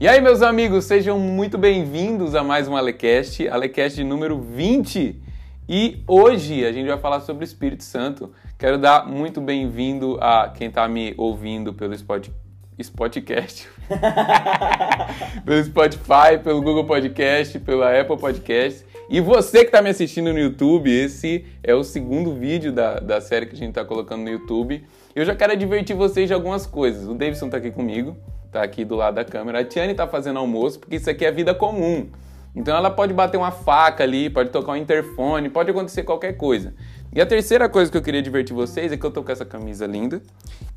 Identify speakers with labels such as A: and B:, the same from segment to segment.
A: E aí, meus amigos, sejam muito bem-vindos a mais um Alecast, Alecast número 20. E hoje a gente vai falar sobre o Espírito Santo. Quero dar muito bem-vindo a quem está me ouvindo pelo Spotify. Spotcast. pelo Spotify, pelo Google Podcast, pela Apple Podcast. E você que está me assistindo no YouTube, esse é o segundo vídeo da, da série que a gente está colocando no YouTube. Eu já quero divertir vocês de algumas coisas. O Davidson está aqui comigo tá aqui do lado da câmera. A Tiane tá fazendo almoço, porque isso aqui é vida comum. Então ela pode bater uma faca ali, pode tocar um interfone, pode acontecer qualquer coisa. E a terceira coisa que eu queria divertir vocês é que eu tô com essa camisa linda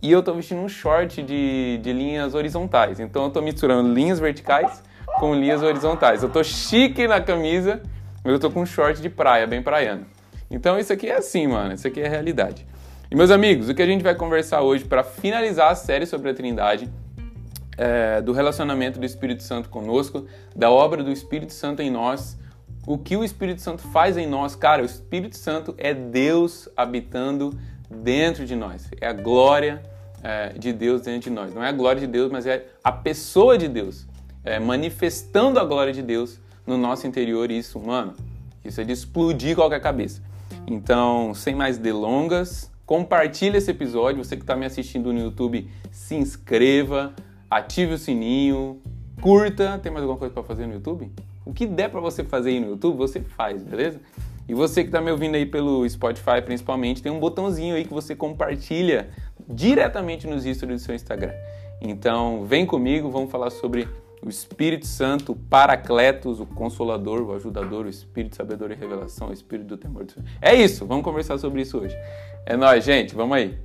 A: e eu tô vestindo um short de, de linhas horizontais. Então eu tô misturando linhas verticais com linhas horizontais. Eu tô chique na camisa, mas eu tô com um short de praia, bem praiano. Então isso aqui é assim, mano. Isso aqui é realidade. E meus amigos, o que a gente vai conversar hoje para finalizar a série sobre a Trindade é, do relacionamento do Espírito Santo conosco, da obra do Espírito Santo em nós, o que o Espírito Santo faz em nós. Cara, o Espírito Santo é Deus habitando dentro de nós, é a glória é, de Deus dentro de nós. Não é a glória de Deus, mas é a pessoa de Deus, é, manifestando a glória de Deus no nosso interior. E isso, mano, isso é de explodir qualquer cabeça. Então, sem mais delongas, compartilhe esse episódio. Você que está me assistindo no YouTube, se inscreva, ative o sininho, curta. Tem mais alguma coisa para fazer no YouTube? O que der para você fazer aí no YouTube, você faz, beleza? E você que está me ouvindo aí pelo Spotify, principalmente, tem um botãozinho aí que você compartilha diretamente nos stories do seu Instagram. Então, vem comigo, vamos falar sobre o Espírito Santo, o Paracletos, o Consolador, o Ajudador, o Espírito de Sabedoria e Revelação, o Espírito do Temor do Senhor. É isso, vamos conversar sobre isso hoje. É nóis, gente, vamos aí.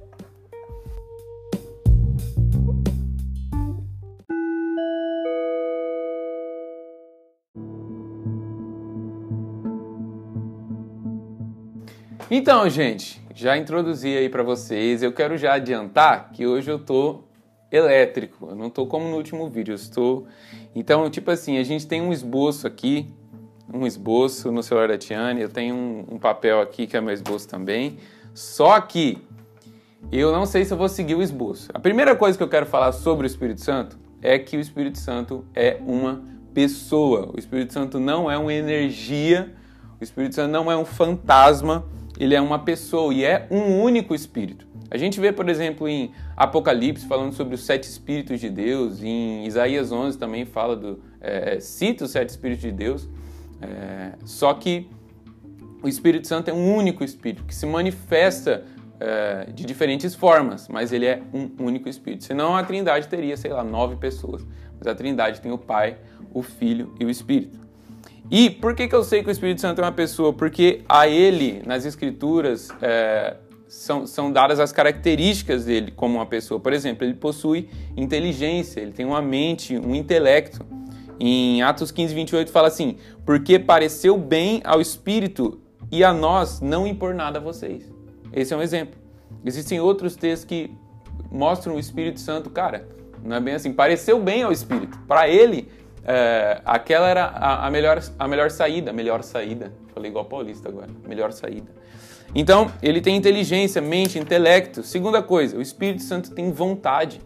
A: Então, gente, já introduzi aí para vocês. Eu quero já adiantar que hoje eu tô elétrico. Eu não tô como no último vídeo, eu estou. Então, tipo assim, a gente tem um esboço aqui, um esboço no celular da Tiane. Eu tenho um, um papel aqui que é meu esboço também. Só que eu não sei se eu vou seguir o esboço. A primeira coisa que eu quero falar sobre o Espírito Santo é que o Espírito Santo é uma pessoa. O Espírito Santo não é uma energia. O Espírito Santo não é um fantasma ele é uma pessoa e é um único espírito. A gente vê, por exemplo, em Apocalipse falando sobre os sete espíritos de Deus, em Isaías 11 também fala do é, cita os sete espíritos de Deus. É, só que o Espírito Santo é um único espírito que se manifesta é, de diferentes formas, mas ele é um único espírito. Senão a Trindade teria, sei lá, nove pessoas. Mas a Trindade tem o Pai, o Filho e o Espírito. E por que, que eu sei que o Espírito Santo é uma pessoa? Porque a ele, nas Escrituras, é, são, são dadas as características dele como uma pessoa. Por exemplo, ele possui inteligência, ele tem uma mente, um intelecto. Em Atos 15, 28 fala assim: Porque pareceu bem ao Espírito e a nós não impor nada a vocês. Esse é um exemplo. Existem outros textos que mostram o Espírito Santo, cara, não é bem assim. Pareceu bem ao Espírito. Para ele, é, aquela era a, a, melhor, a melhor saída, melhor saída. Falei igual paulista agora, melhor saída. Então, ele tem inteligência, mente, intelecto. Segunda coisa, o Espírito Santo tem vontade.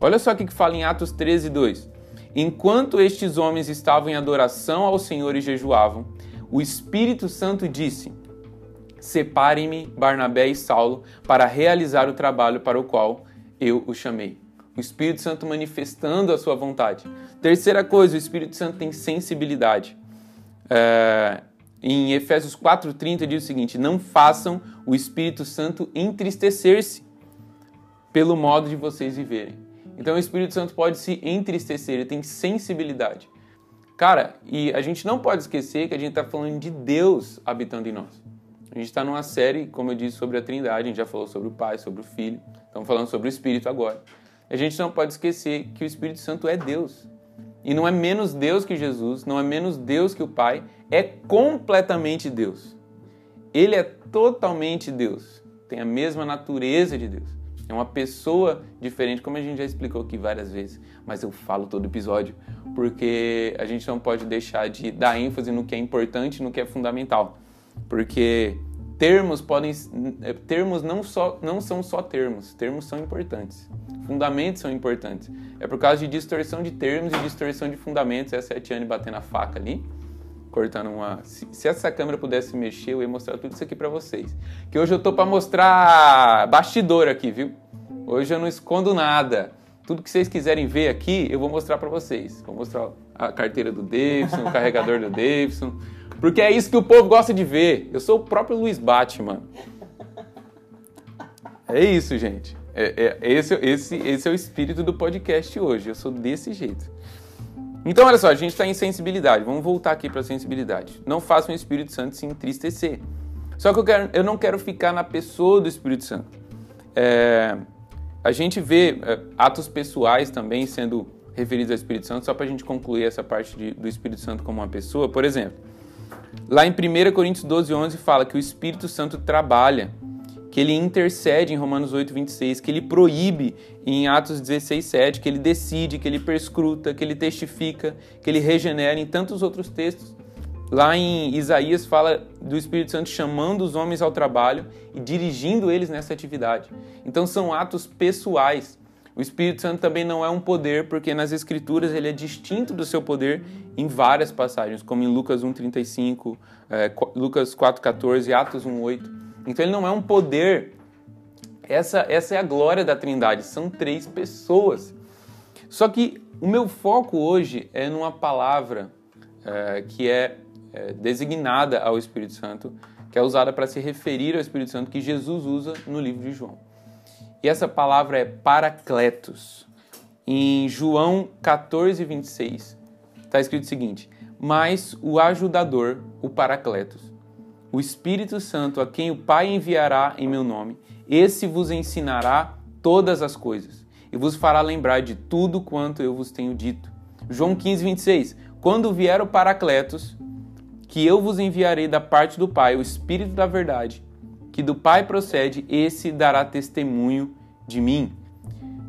A: Olha só o que fala em Atos 13, 2. Enquanto estes homens estavam em adoração ao Senhor e jejuavam, o Espírito Santo disse: Separem-me Barnabé e Saulo para realizar o trabalho para o qual eu os chamei o Espírito Santo manifestando a sua vontade. Terceira coisa, o Espírito Santo tem sensibilidade. É, em Efésios 4,30 diz o seguinte: Não façam o Espírito Santo entristecer-se pelo modo de vocês viverem. Então o Espírito Santo pode se entristecer, ele tem sensibilidade. Cara, e a gente não pode esquecer que a gente está falando de Deus habitando em nós. A gente está numa série, como eu disse, sobre a Trindade, a gente já falou sobre o Pai, sobre o Filho, estamos falando sobre o Espírito agora a gente não pode esquecer que o Espírito Santo é Deus. E não é menos Deus que Jesus, não é menos Deus que o Pai, é completamente Deus. Ele é totalmente Deus, tem a mesma natureza de Deus. É uma pessoa diferente, como a gente já explicou aqui várias vezes, mas eu falo todo episódio porque a gente não pode deixar de dar ênfase no que é importante, no que é fundamental. Porque termos podem é, termos não só não são só termos, termos são importantes. Fundamentos são importantes. É por causa de distorção de termos e distorção de fundamentos. Essa é a Tiane batendo a faca ali, cortando uma. Se, se essa câmera pudesse mexer, eu ia mostrar tudo isso aqui para vocês. Que hoje eu tô para mostrar bastidor aqui, viu? Hoje eu não escondo nada. Tudo que vocês quiserem ver aqui, eu vou mostrar para vocês. Vou mostrar a carteira do Davidson, o carregador do Davidson, porque é isso que o povo gosta de ver. Eu sou o próprio Luiz Batman. É isso, gente. É, é, esse, esse, esse é o espírito do podcast hoje. Eu sou desse jeito. Então, olha só, a gente está em sensibilidade. Vamos voltar aqui para a sensibilidade. Não faça o Espírito Santo se entristecer. Só que eu, quero, eu não quero ficar na pessoa do Espírito Santo. É, a gente vê é, atos pessoais também sendo referidos ao Espírito Santo, só para a gente concluir essa parte de, do Espírito Santo como uma pessoa. Por exemplo, Lá em 1 Coríntios 12, 11 fala que o Espírito Santo trabalha, que ele intercede em Romanos 8, 26, que ele proíbe em Atos 16, 7, que ele decide, que ele perscruta, que ele testifica, que ele regenera em tantos outros textos. Lá em Isaías fala do Espírito Santo chamando os homens ao trabalho e dirigindo eles nessa atividade. Então são atos pessoais. O Espírito Santo também não é um poder, porque nas Escrituras ele é distinto do seu poder em várias passagens, como em Lucas 1,35, é, Lucas 4,14, Atos 1,8. Então ele não é um poder. Essa, essa é a glória da Trindade, são três pessoas. Só que o meu foco hoje é numa palavra é, que é, é designada ao Espírito Santo, que é usada para se referir ao Espírito Santo, que Jesus usa no livro de João. E essa palavra é paracletos. Em João 14, 26, está escrito o seguinte: Mas o ajudador, o paracletos, o Espírito Santo, a quem o Pai enviará em meu nome, esse vos ensinará todas as coisas e vos fará lembrar de tudo quanto eu vos tenho dito. João 15, 26. Quando vier o Paracletos, que eu vos enviarei da parte do Pai, o Espírito da Verdade, que do Pai procede, esse dará testemunho de mim.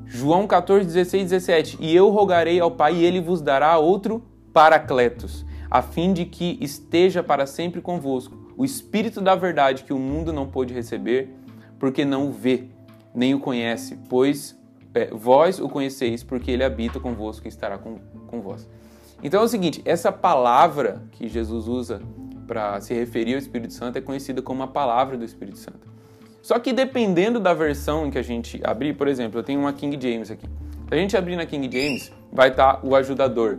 A: João 14, 16, 17. E eu rogarei ao Pai, e ele vos dará outro Paracletos, a fim de que esteja para sempre convosco o Espírito da Verdade que o mundo não pôde receber, porque não o vê, nem o conhece, pois é, vós o conheceis, porque ele habita convosco e estará com, com vós. Então é o seguinte: essa palavra que Jesus usa para se referir ao Espírito Santo é conhecida como a palavra do Espírito Santo. Só que dependendo da versão em que a gente abrir, por exemplo, eu tenho uma King James aqui. Se a gente abrir na King James, vai estar tá o ajudador.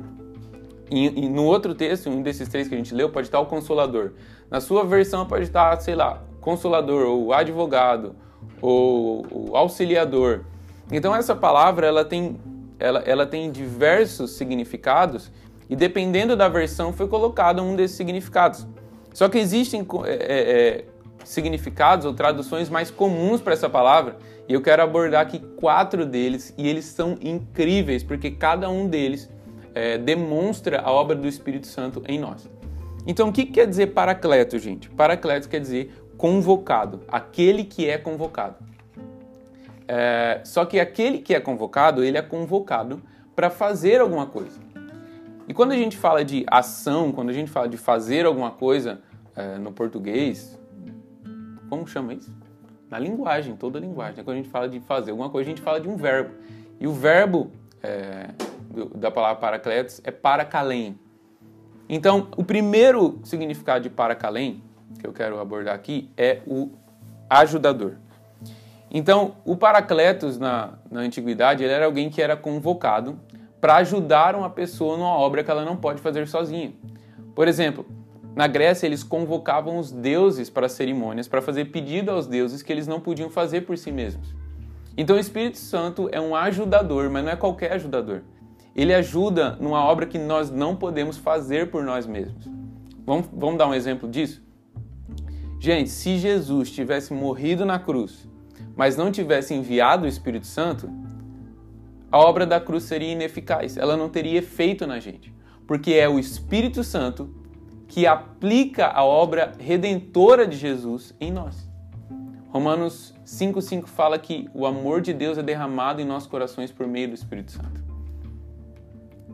A: E, e, no outro texto, um desses três que a gente leu, pode estar tá o consolador. Na sua versão pode estar, tá, sei lá, consolador, ou advogado, ou, ou auxiliador. Então essa palavra ela tem, ela, ela tem diversos significados e dependendo da versão foi colocado um desses significados. Só que existem é, é, é, significados ou traduções mais comuns para essa palavra e eu quero abordar aqui quatro deles e eles são incríveis porque cada um deles é, demonstra a obra do Espírito Santo em nós. Então, o que quer dizer paracleto, gente? Paracleto quer dizer convocado, aquele que é convocado. É, só que aquele que é convocado, ele é convocado para fazer alguma coisa. E quando a gente fala de ação, quando a gente fala de fazer alguma coisa é, no português, como chama isso? Na linguagem, toda a linguagem. Quando a gente fala de fazer alguma coisa, a gente fala de um verbo. E o verbo é, da palavra paracletos é paracalém. Então, o primeiro significado de paracalém que eu quero abordar aqui é o ajudador. Então, o paracletos na, na antiguidade ele era alguém que era convocado para ajudar uma pessoa numa obra que ela não pode fazer sozinha. Por exemplo, na Grécia eles convocavam os deuses para cerimônias para fazer pedido aos deuses que eles não podiam fazer por si mesmos. Então o Espírito Santo é um ajudador, mas não é qualquer ajudador. Ele ajuda numa obra que nós não podemos fazer por nós mesmos. Vamos, vamos dar um exemplo disso? Gente, se Jesus tivesse morrido na cruz, mas não tivesse enviado o Espírito Santo, a obra da cruz seria ineficaz, ela não teria efeito na gente, porque é o Espírito Santo que aplica a obra redentora de Jesus em nós. Romanos 5,5 fala que o amor de Deus é derramado em nossos corações por meio do Espírito Santo.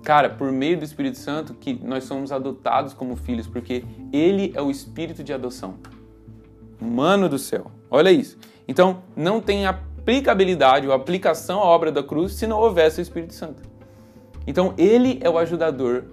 A: Cara, por meio do Espírito Santo que nós somos adotados como filhos, porque Ele é o Espírito de adoção. Mano do céu, olha isso. Então, não tem aplicabilidade ou aplicação à obra da cruz se não houvesse o Espírito Santo. Então, ele é o ajudador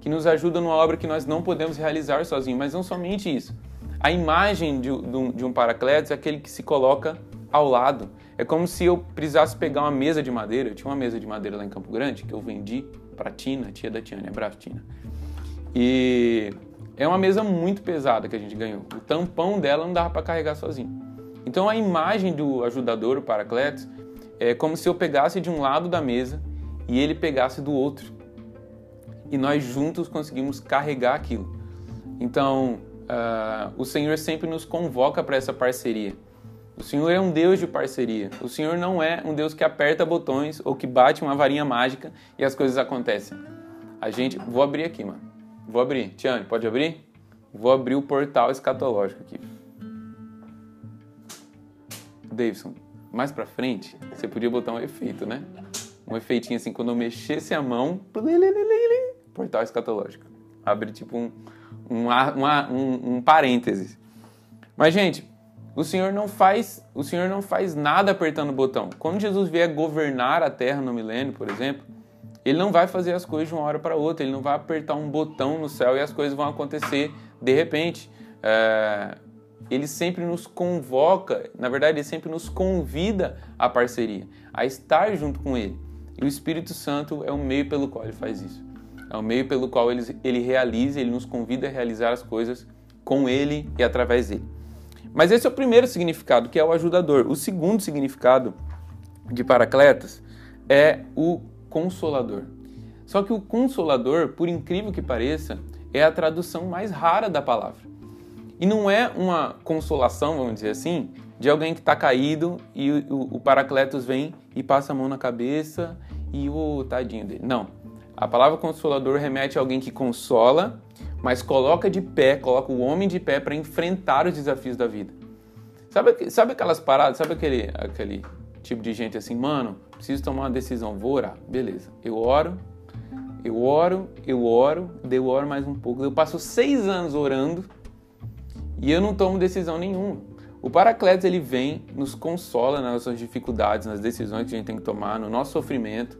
A: que nos ajuda numa obra que nós não podemos realizar sozinhos. Mas não somente isso. A imagem de, de um paracletos é aquele que se coloca ao lado. É como se eu precisasse pegar uma mesa de madeira. Eu tinha uma mesa de madeira lá em Campo Grande que eu vendi para Tina, tia da Tiana, abraço Tina. E é uma mesa muito pesada que a gente ganhou. O tampão dela não dava para carregar sozinho. Então a imagem do ajudador, o paracletos, é como se eu pegasse de um lado da mesa e ele pegasse do outro. E nós juntos conseguimos carregar aquilo. Então, uh, o Senhor sempre nos convoca para essa parceria. O Senhor é um Deus de parceria. O Senhor não é um Deus que aperta botões ou que bate uma varinha mágica e as coisas acontecem. A gente. Vou abrir aqui, mano. Vou abrir. Tiane, pode abrir? Vou abrir o portal escatológico aqui. Davidson, mais pra frente, você podia botar um efeito, né? Um efeitinho assim, quando eu mexesse a mão, portal escatológico. Abre tipo um, um, um, um parênteses. Mas, gente, o Senhor não faz, o Senhor não faz nada apertando o botão. Quando Jesus vier governar a terra no milênio, por exemplo, ele não vai fazer as coisas de uma hora para outra, ele não vai apertar um botão no céu e as coisas vão acontecer de repente. É, ele sempre nos convoca, na verdade, ele sempre nos convida à parceria, a estar junto com ele. E o Espírito Santo é o meio pelo qual ele faz isso. É o meio pelo qual ele, ele realiza, ele nos convida a realizar as coisas com ele e através dele. Mas esse é o primeiro significado, que é o ajudador. O segundo significado de Paracletas é o consolador. Só que o consolador, por incrível que pareça, é a tradução mais rara da palavra. E não é uma consolação, vamos dizer assim, de alguém que está caído e o, o, Paracletos vem e passa a mão na cabeça e o tadinho dele. Não. A palavra consolador remete a alguém que consola mas coloca de pé, coloca o homem de pé para enfrentar os desafios da vida. Sabe, sabe aquelas paradas, sabe aquele, aquele tipo de gente assim, mano, preciso tomar uma decisão, vou orar. Beleza, eu oro, eu oro, eu oro, eu oro mais um pouco. Eu passo seis anos orando e eu não tomo decisão nenhuma. O Paracletos ele vem, nos consola nas nossas dificuldades, nas decisões que a gente tem que tomar, no nosso sofrimento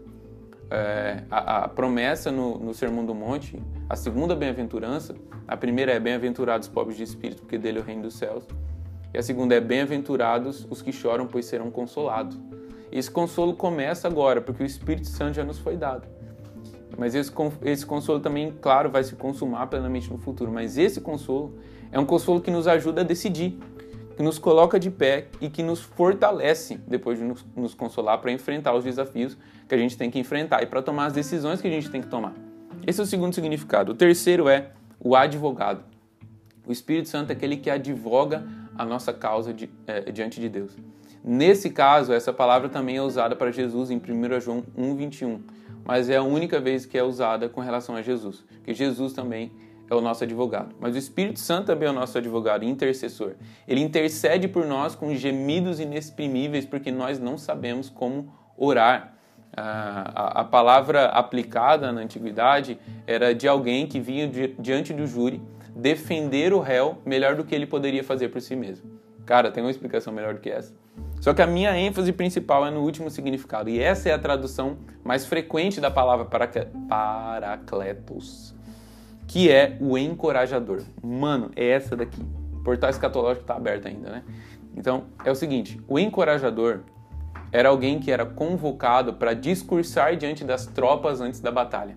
A: é, a, a, promessa no, no Sermão do Monte, a segunda bem-aventurança, a primeira é bem-aventurados os pobres de espírito, porque dele é o reino dos céus. E a segunda é bem-aventurados os que choram, pois serão consolados. Esse consolo começa agora, porque o Espírito Santo já nos foi dado. Mas esse, esse consolo também, claro, vai se consumar plenamente no futuro. Mas esse consolo é um consolo que nos ajuda a decidir que nos coloca de pé e que nos fortalece depois de nos, nos consolar para enfrentar os desafios que a gente tem que enfrentar e para tomar as decisões que a gente tem que tomar. Esse é o segundo significado. O terceiro é o advogado. O Espírito Santo é aquele que advoga a nossa causa de, é, diante de Deus. Nesse caso, essa palavra também é usada para Jesus em 1 João 1,21, mas é a única vez que é usada com relação a Jesus, porque Jesus também é o nosso advogado. Mas o Espírito Santo também é o nosso advogado intercessor. Ele intercede por nós com gemidos inexprimíveis porque nós não sabemos como orar. A, a, palavra aplicada na antiguidade era de alguém que vinha diante do júri defender o réu melhor do que ele poderia fazer por si mesmo. Cara, tem uma explicação melhor do que essa. Só que a minha ênfase principal é no último significado, e essa é a tradução mais frequente da palavra paracletos que é o encorajador. Mano, é essa daqui. O portal escatológico está aberto ainda, né? Então, é o seguinte, o encorajador era alguém que era convocado para discursar diante das tropas antes da batalha.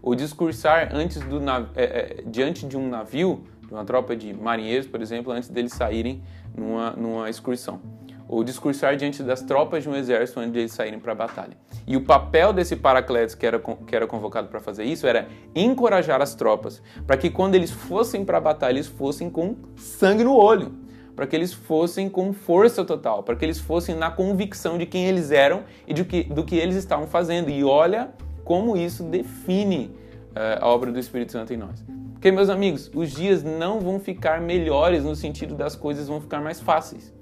A: Ou discursar antes do é, é, diante de um navio, de uma tropa de marinheiros, por exemplo, antes deles saírem numa, numa excursão ou discursar diante das tropas de um exército antes de eles saírem para a batalha. E o papel desse Paracletos que era, que era convocado para fazer isso era encorajar as tropas, para que quando eles fossem para a batalha, eles fossem com sangue no olho, para que eles fossem com força total, para que eles fossem na convicção de quem eles eram e do que, do que eles estavam fazendo. E olha como isso define uh, a obra do Espírito Santo em nós. Porque, meus amigos, os dias não vão ficar melhores no sentido das coisas vão ficar mais fáceis.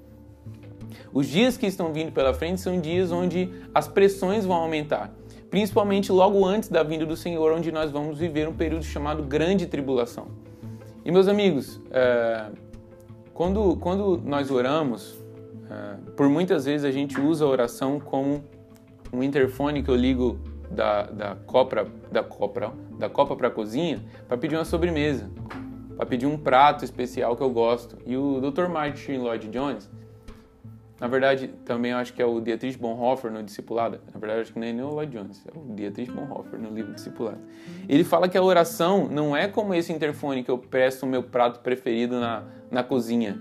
A: Os dias que estão vindo pela frente são dias onde as pressões vão aumentar, principalmente logo antes da vinda do Senhor, onde nós vamos viver um período chamado Grande Tribulação. E meus amigos, é... quando, quando nós oramos, uh, por muitas vezes a gente usa a oração como um interfone que eu ligo da, da copa da copa da copa para a cozinha para pedir uma sobremesa, para pedir um prato especial que eu gosto. E o Dr. Martin Lloyd Jones, na verdade, também acho que é o Dietrich Bonhoeffer no Discipulado. Na verdade, acho que nem é o Lloyd Jones, é o Dietrich Bonhoeffer no livro Discipulado. Ele fala que a oração não é como esse interfone que eu presto o meu prato preferido na, na cozinha.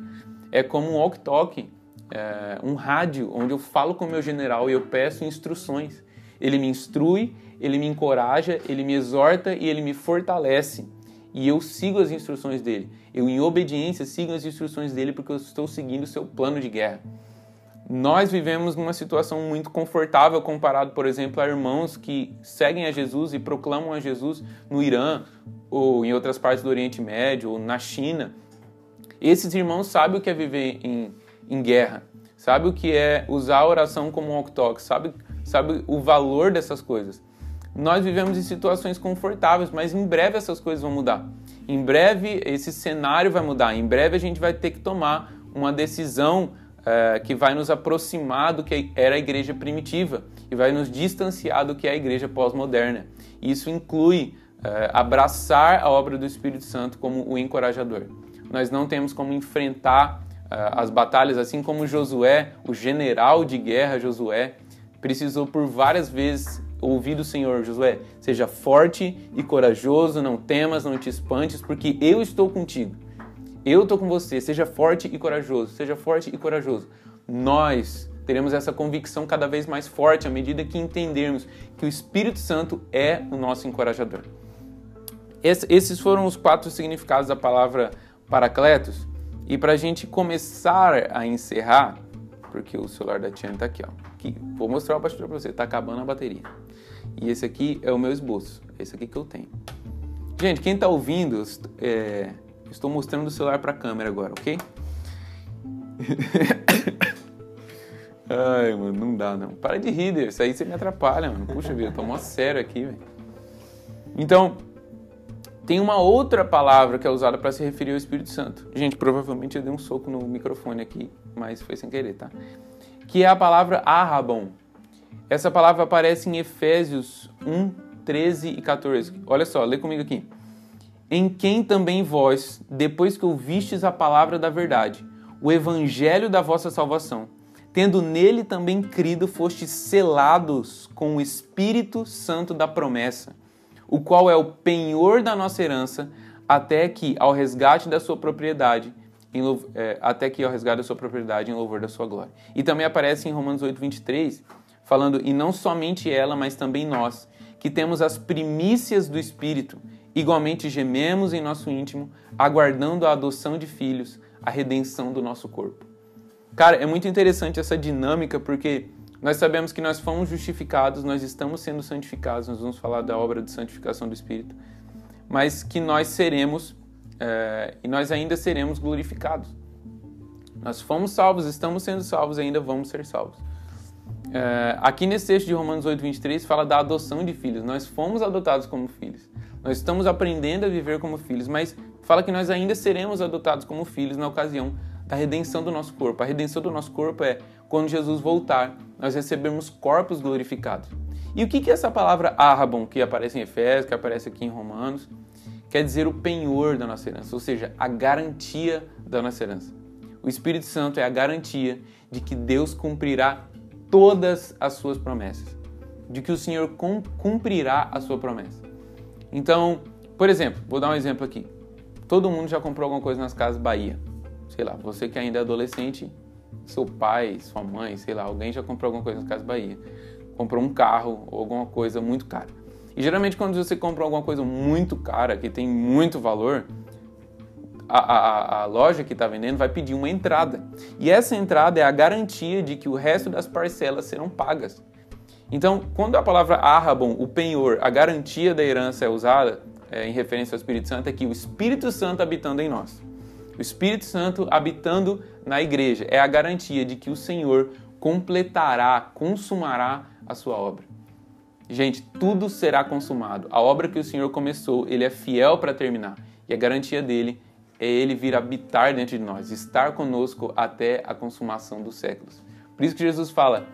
A: É como um walk-talk, é, um rádio, onde eu falo com o meu general e eu peço instruções. Ele me instrui, ele me encoraja, ele me exorta e ele me fortalece. E eu sigo as instruções dele. Eu, em obediência, sigo as instruções dele porque eu estou seguindo o seu plano de guerra. Nós vivemos numa situação muito confortável comparado, por exemplo, a irmãos que seguem a Jesus e proclamam a Jesus no Irã ou em outras partes do Oriente Médio ou na China. Esses irmãos sabem o que é viver em, em guerra, sabem o que é usar a oração como um walk-talk, sabem sabe o valor dessas coisas. Nós vivemos em situações confortáveis, mas em breve essas coisas vão mudar. Em breve esse cenário vai mudar. Em breve a gente vai ter que tomar uma decisão é, que vai nos aproximar do que era a igreja primitiva e vai nos distanciar do que é a igreja pós-moderna. Isso inclui é, abraçar a obra do Espírito Santo como o encorajador. Nós não temos como enfrentar é, as batalhas assim como Josué, o general de guerra Josué, precisou por várias vezes ouvir do Senhor, Josué, seja forte e corajoso, não temas, não te espantes, porque eu estou contigo. Eu estou com você, seja forte e corajoso, seja forte e corajoso. Nós teremos essa convicção cada vez mais forte à medida que entendermos que o Espírito Santo é o nosso encorajador. Esses foram os quatro significados da palavra Paracletos. E para a gente começar a encerrar, porque o celular da Tiana está aqui, ó. Aqui, vou mostrar o pastor para você, está acabando a bateria. E esse aqui é o meu esboço, esse aqui que eu tenho. Gente, quem está ouvindo, é, Estou mostrando o celular para a câmera agora, ok? Ai, mano, não dá não. Para de rir, isso aí você me atrapalha, mano. Puxa vida, eu tô mó sério aqui, velho. Então, tem uma outra palavra que é usada para se referir ao Espírito Santo. Gente, provavelmente eu dei um soco no microfone aqui, mas foi sem querer, tá? Que é a palavra arrabon. Essa palavra aparece em Efésios 1, 13 e 14. Olha só, lê comigo aqui em quem também vós, depois que ouvistes a palavra da verdade, o evangelho da vossa salvação, tendo nele também crido, fostes selados com o Espírito Santo da promessa, o qual é o penhor da nossa herança, até que ao resgate da sua propriedade, em, é, até que ao resgate da sua propriedade em louvor da sua glória. E também aparece em Romanos 8, 23, falando, e não somente ela, mas também nós, que temos as primícias do Espírito, Igualmente gememos em nosso íntimo, aguardando a adoção de filhos, a redenção do nosso corpo. Cara, é muito interessante essa dinâmica porque nós sabemos que nós fomos justificados, nós estamos sendo santificados, nós vamos falar da obra de santificação do Espírito, mas que nós seremos é, e nós ainda seremos glorificados. Nós fomos salvos, estamos sendo salvos e ainda vamos ser salvos. É, aqui nesse texto de Romanos 8, 23 fala da adoção de filhos. Nós fomos adotados como filhos. Nós estamos aprendendo a viver como filhos, mas fala que nós ainda seremos adotados como filhos na ocasião da redenção do nosso corpo. A redenção do nosso corpo é quando Jesus voltar, nós recebemos corpos glorificados. E o que é essa palavra arrabon, que aparece em Efésios, que aparece aqui em Romanos? Quer dizer o penhor da nossa herança, ou seja, a garantia da nossa herança. O Espírito Santo é a garantia de que Deus cumprirá todas as suas promessas, de que o Senhor cumprirá a sua promessa. Então, por exemplo, vou dar um exemplo aqui. Todo mundo já comprou alguma coisa nas casas Bahia. Sei lá, você que ainda é adolescente, seu pai, sua mãe, sei lá, alguém já comprou alguma coisa nas casas Bahia. Comprou um carro ou alguma coisa muito cara. E geralmente quando você compra alguma coisa muito cara, que tem muito valor, a, a, a, loja que está vendendo vai pedir uma entrada. E essa entrada é a garantia de que o resto das parcelas serão pagas. Então, quando a palavra arrabon, o penhor, a garantia da herança é usada é, em referência ao Espírito Santo, é que o Espírito Santo habitando em nós. O Espírito Santo habitando na igreja é a garantia de que o Senhor completará, consumará a sua obra. Gente, tudo será consumado. A obra que o Senhor começou, ele é fiel para terminar. E a garantia dele é ele vir habitar dentro de nós, estar conosco até a consumação dos séculos. Por isso que Jesus fala: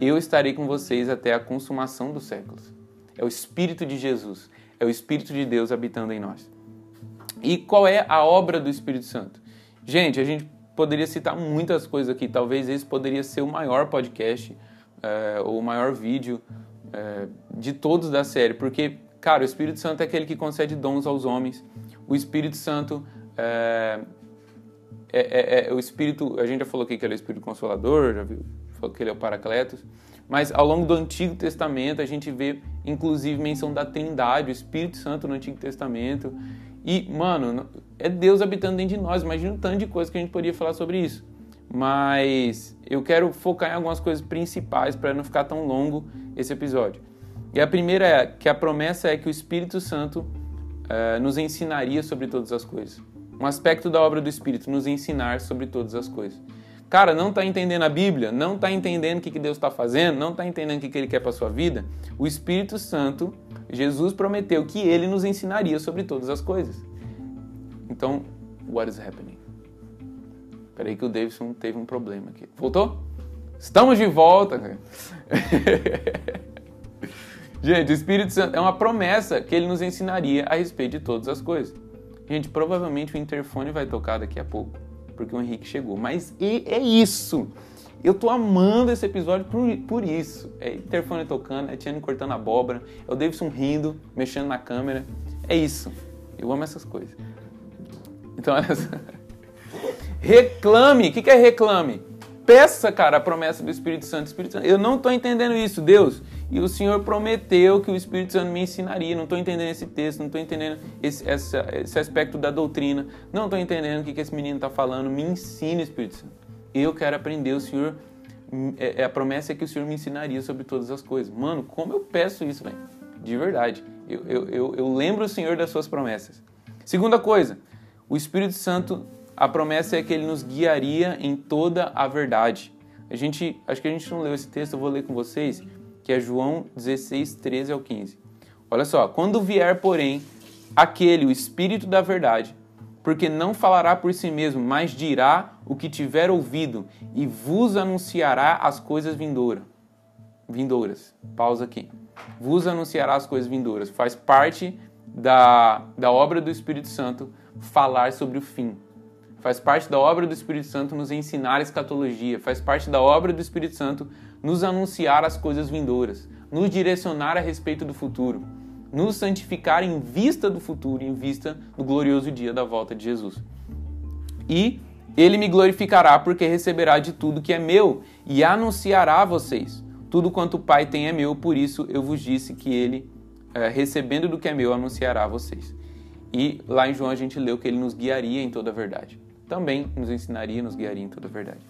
A: Eu estarei com vocês até a consumação dos séculos. É o Espírito de Jesus, é o Espírito de Deus habitando em nós. E qual é a obra do Espírito Santo? Gente, a gente poderia citar muitas coisas aqui. Talvez esse poderia ser o maior podcast é, ou o maior vídeo é, de todos da série, porque, cara, o Espírito Santo é aquele que concede dons aos homens. O Espírito Santo é, é, é, é, o Espírito. A gente já falou aqui que ele é o Espírito Consolador, já viu, que ele é o Paracletos. Mas ao longo do Antigo Testamento a gente vê, inclusive, menção da Trindade, o Espírito Santo no Antigo Testamento. E, mano, é Deus habitando dentro de nós. Imagina um tanto de coisa que a gente poderia falar sobre isso. Mas eu quero focar em algumas coisas principais para não ficar tão longo esse episódio. E a primeira é que a promessa é que o Espírito Santo uh, nos ensinaria sobre todas as coisas. Um aspecto da obra do Espírito, nos ensinar sobre todas as coisas. Cara, não está entendendo a Bíblia, não está entendendo o que, Deus está fazendo, não está entendendo o que, Ele quer para sua vida. O Espírito Santo, Jesus prometeu que Ele nos ensinaria sobre todas as coisas. Então, what is happening? Peraí que o Davidson teve um problema aqui. Voltou? Estamos de volta. Gente, o Espírito Santo é uma promessa que ele nos ensinaria a respeito de todas as coisas. Gente, provavelmente o interfone vai tocar daqui a pouco, porque o Henrique chegou. Mas é isso. Eu tô amando esse episódio por, por isso. É interfone tocando, é Tiane cortando abóbora, é o Davidson rindo, mexendo na câmera. É isso. Eu amo essas coisas. Então, essa... reclame. O que é reclame? Peça, cara, a promessa do Espírito Santo. Espírito Santo. Eu não estou entendendo isso, Deus. E o Senhor prometeu que o Espírito Santo me ensinaria. Não estou entendendo esse texto, não estou entendendo esse, esse, aspecto da doutrina. Não estou entendendo o que, que esse menino está falando. Me ensine, Espírito Santo. Eu quero aprender. O Senhor, é, é, a promessa é que o Senhor me ensinaria sobre todas as coisas. Mano, como eu peço isso, velho? De verdade. Eu, eu, eu, eu lembro o Senhor das suas promessas. Segunda coisa, o Espírito Santo a promessa é que ele nos guiaria em toda a verdade. A gente, acho que a gente não leu esse texto, eu vou ler com vocês, que é João 16, 13 ao 15. Olha só, quando vier, porém, aquele, o Espírito da verdade, porque não falará por si mesmo, mas dirá o que tiver ouvido e vos anunciará as coisas vindouras. Vindouras. Pausa aqui. Vos anunciará as coisas vindouras. Faz parte da, da obra do Espírito Santo falar sobre o fim. Faz parte da obra do Espírito Santo nos ensinar a escatologia, faz parte da obra do Espírito Santo nos anunciar as coisas vindouras, nos direcionar a respeito do futuro, nos santificar em vista do futuro, em vista do glorioso dia da volta de Jesus. E ele me glorificará porque receberá de tudo que é meu e anunciará a vocês. Tudo quanto o Pai tem é meu, por isso eu vos disse que ele, é, recebendo do que é meu, anunciará a vocês. E lá em João a gente leu que ele nos guiaria em toda a verdade também nos ensinaria, nos guiaria em toda a verdade.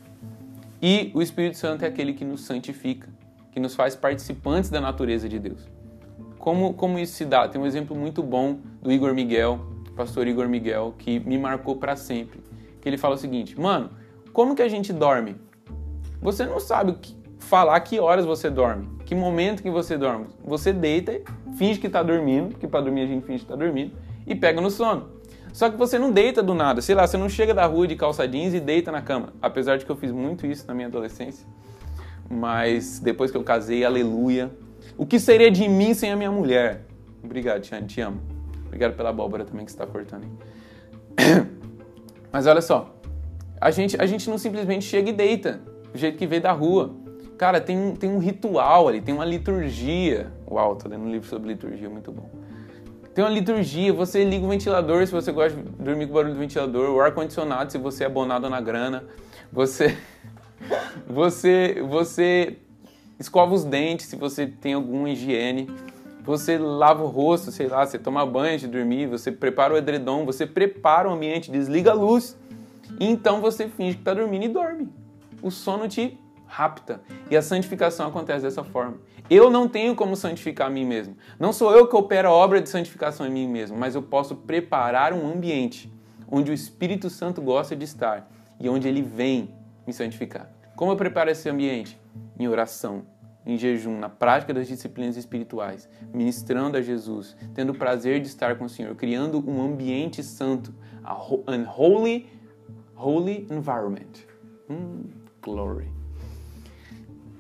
A: E o Espírito Santo é aquele que nos santifica, que nos faz participantes da natureza de Deus. Como, como isso se dá? Tem um exemplo muito bom do Igor Miguel, pastor Igor Miguel, que me marcou para sempre. Que ele fala o seguinte: Mano, como que a gente dorme? Você não sabe falar que horas você dorme, que momento que você dorme. Você deita, finge que está dormindo, porque para dormir a gente finge que está dormindo, e pega no sono. Só que você não deita do nada, sei lá, você não chega da rua de calça jeans e deita na cama. Apesar de que eu fiz muito isso na minha adolescência. Mas depois que eu casei, aleluia. O que seria de mim sem a minha mulher? Obrigado, Tiane, te amo. Obrigado pela abóbora também que você está cortando aí. Mas olha só, a gente, a gente não simplesmente chega e deita, do jeito que veio da rua. Cara, tem, tem um ritual ali, tem uma liturgia. Uau, tô lendo um livro sobre liturgia, muito bom. Tem uma liturgia, você liga o ventilador se você gosta de dormir com o barulho do ventilador, o ar-condicionado se você é abonado na grana, você, você, você escova os dentes se você tem alguma higiene, você lava o rosto, sei lá, você toma banho de dormir, você prepara o edredom, você prepara o ambiente, desliga a luz, e então você finge que está dormindo e dorme. O sono te rapta. E a santificação acontece dessa forma. Eu não tenho como santificar a mim mesmo. Não sou eu que opero a obra de santificação em mim mesmo, mas eu posso preparar um ambiente onde o Espírito Santo gosta de estar e onde ele vem me santificar. Como eu preparo esse ambiente? Em oração, em jejum, na prática das disciplinas espirituais, ministrando a Jesus, tendo o prazer de estar com o Senhor, criando um ambiente santo, a holy, holy environment. Hum, glory.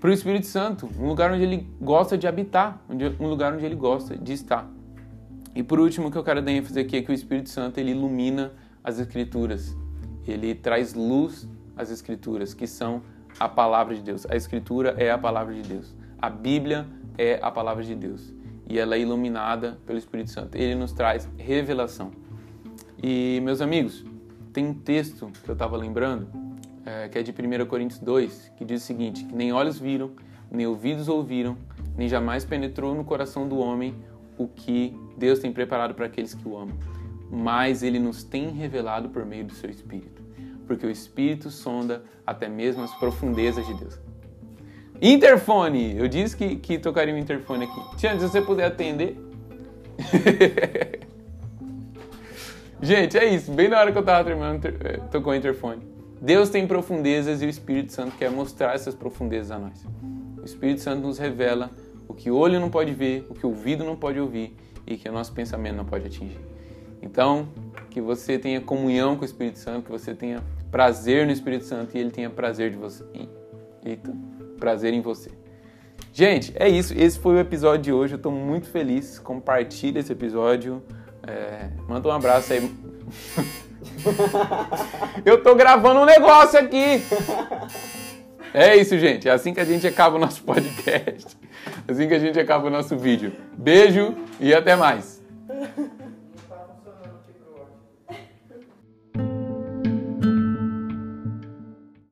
A: Para o Espírito Santo, um lugar onde ele gosta de habitar, um lugar onde ele gosta de estar. E por último, o que eu quero dar ênfase aqui é que o Espírito Santo ele ilumina as Escrituras, ele traz luz às Escrituras, que são a palavra de Deus. A Escritura é a palavra de Deus. A Bíblia é a palavra de Deus. E ela é iluminada pelo Espírito Santo. Ele nos traz revelação. E, meus amigos, tem um texto que eu estava lembrando, é, que é de 1 Coríntios 2, que diz o seguinte: que nem olhos viram, nem ouvidos ouviram, nem jamais penetrou no coração do homem o que Deus tem preparado para aqueles que o amam. Mas ele nos tem revelado por meio do seu Espírito porque o Espírito sonda até mesmo as profundezas de Deus. Interfone! Eu disse que, que tocaria um interfone aqui. Tiana, se você puder atender. Gente, é isso. Bem na hora que eu estava terminando, eh, tocou o interfone. Deus tem profundezas e o Espírito Santo quer mostrar essas profundezas a nós. O Espírito Santo nos revela o que o olho não pode ver, o que o ouvido não pode ouvir e que o nosso pensamento não pode atingir. Então, que você tenha comunhão com o Espírito Santo, que você tenha prazer no Espírito Santo e ele tenha prazer de você. Eita, prazer em você. Gente, é isso. Esse foi o episódio de hoje. Eu estou muito feliz. Compartilhe esse episódio. É, manda um abraço aí. Eu tô gravando um negócio aqui. É isso, gente. É assim que a gente acaba o nosso podcast. É assim que a gente acaba o nosso vídeo. Beijo e até mais.